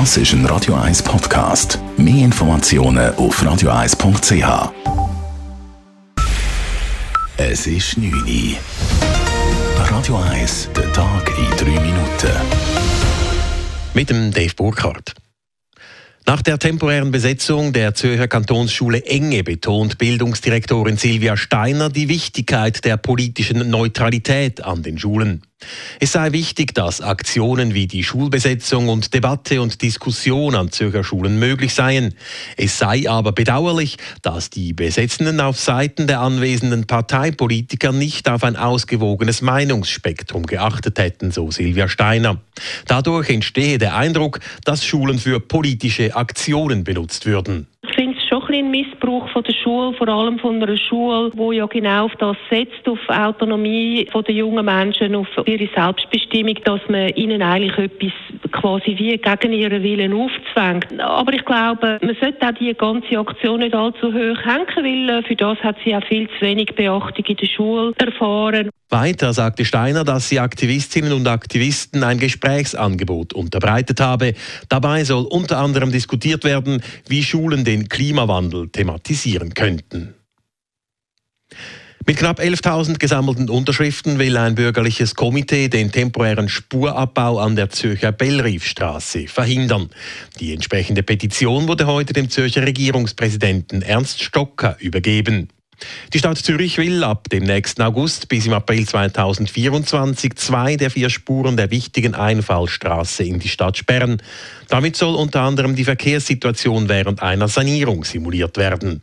Das ist ein Radio 1 Podcast. Mehr Informationen auf radio1.ch. Es ist 9 Uhr. Radio 1, der Tag in 3 Minuten. Mit dem Dave Burkhardt. Nach der temporären Besetzung der Zürcher Kantonsschule Enge betont Bildungsdirektorin Silvia Steiner die Wichtigkeit der politischen Neutralität an den Schulen. Es sei wichtig, dass Aktionen wie die Schulbesetzung und Debatte und Diskussion an Zürcher Schulen möglich seien. Es sei aber bedauerlich, dass die Besetzenden auf Seiten der anwesenden Parteipolitiker nicht auf ein ausgewogenes Meinungsspektrum geachtet hätten, so Silvia Steiner. Dadurch entstehe der Eindruck, dass Schulen für politische Aktionen benutzt würden ein Missbrauch von der Schule, vor allem von einer Schule, wo ja genau auf das setzt, auf Autonomie von der jungen Menschen, auf ihre Selbstbestimmung, dass man ihnen eigentlich etwas quasi wie gegen ihren Willen aufzwängt. Aber ich glaube, man sollte auch die ganze Aktion nicht allzu hoch hängen, weil äh, für das hat sie auch viel zu wenig Beachtung in der Schule erfahren. Weiter sagte Steiner, dass sie Aktivistinnen und Aktivisten ein Gesprächsangebot unterbreitet habe. Dabei soll unter anderem diskutiert werden, wie Schulen den Klimawandel thematisieren könnten. Mit knapp 11.000 gesammelten Unterschriften will ein bürgerliches Komitee den temporären Spurabbau an der Zürcher Bellriefstraße verhindern. Die entsprechende Petition wurde heute dem Zürcher Regierungspräsidenten Ernst Stocker übergeben. Die Stadt Zürich will ab dem nächsten August bis im April 2024 zwei der vier Spuren der wichtigen Einfallstraße in die Stadt sperren. Damit soll unter anderem die Verkehrssituation während einer Sanierung simuliert werden.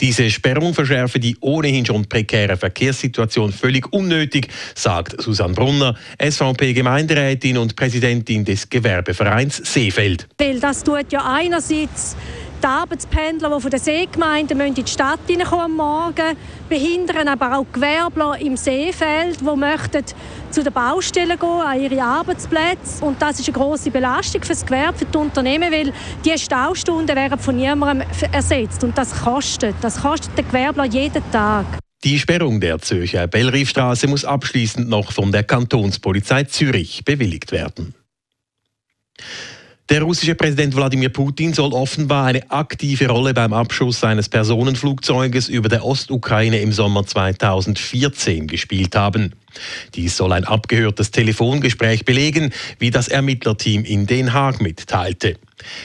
Diese Sperrung verschärfe die ohnehin schon prekäre Verkehrssituation völlig unnötig, sagt Susanne Brunner, SVP-Gemeinderätin und Präsidentin des Gewerbevereins Seefeld. Weil das tut ja einerseits die Arbeitspendler, die von den Seegemeinden in die Stadt hineinkommen am Morgen, behindern aber auch Gewerbler im Seefeld, die möchten zu den Baustellen gehen, an ihre Arbeitsplätze. Und das ist eine grosse Belastung für das Gewerbe, für die Unternehmen, weil die Staustunden werden von niemandem ersetzt. Und das kostet. Das kostet den Gewerbler jeden Tag. Die Sperrung der Zürcher Bellriefstraße muss abschließend noch von der Kantonspolizei Zürich bewilligt werden. Der russische Präsident Wladimir Putin soll offenbar eine aktive Rolle beim Abschuss eines Personenflugzeuges über der Ostukraine im Sommer 2014 gespielt haben. Dies soll ein abgehörtes Telefongespräch belegen, wie das Ermittlerteam in Den Haag mitteilte.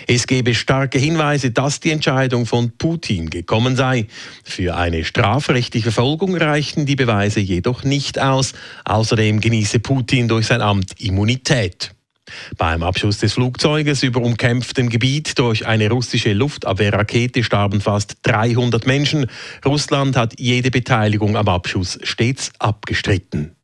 Es gebe starke Hinweise, dass die Entscheidung von Putin gekommen sei. Für eine strafrechtliche Verfolgung reichten die Beweise jedoch nicht aus. Außerdem genieße Putin durch sein Amt Immunität. Beim Abschuss des Flugzeuges über umkämpftem Gebiet durch eine russische Luftabwehrrakete starben fast 300 Menschen. Russland hat jede Beteiligung am Abschuss stets abgestritten.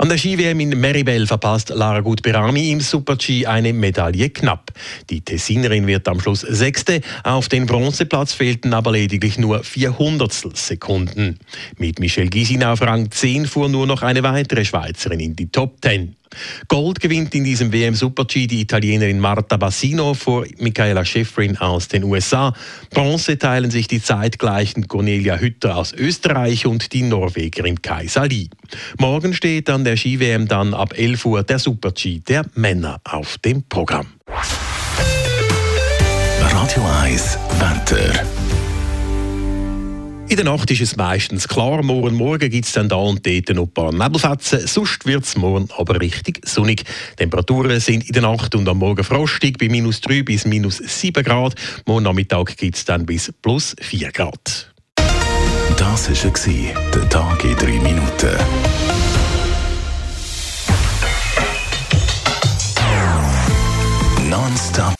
An der Ski-WM in Meribel verpasst Lara Gut-Berami im Super-G eine Medaille knapp. Die Tessinerin wird am Schluss Sechste. Auf den Bronzeplatz fehlten aber lediglich nur 400 Sekunden. Mit Michelle Gysin auf Rang 10 fuhr nur noch eine weitere Schweizerin in die Top 10. Gold gewinnt in diesem WM Super G die Italienerin Marta Bassino vor Michaela Schifrin aus den USA. Bronze teilen sich die zeitgleichen Cornelia Hütter aus Österreich und die Norwegerin Kaisa Lee. Morgen steht an der Ski-WM dann ab 11 Uhr der Super G der Männer auf dem Programm. Radio 1 Wetter. In der Nacht ist es meistens klar. Morgen Morgen gibt es dann da und dort noch ein paar Nebelfetzen. Sonst wird es morgen aber richtig sonnig. Temperaturen sind in der Nacht und am Morgen frostig bei minus 3 bis minus 7 Grad. Morgen Nachmittag gibt es dann bis plus 4 Grad. Das war der Tag in 3 Minuten. Nonstop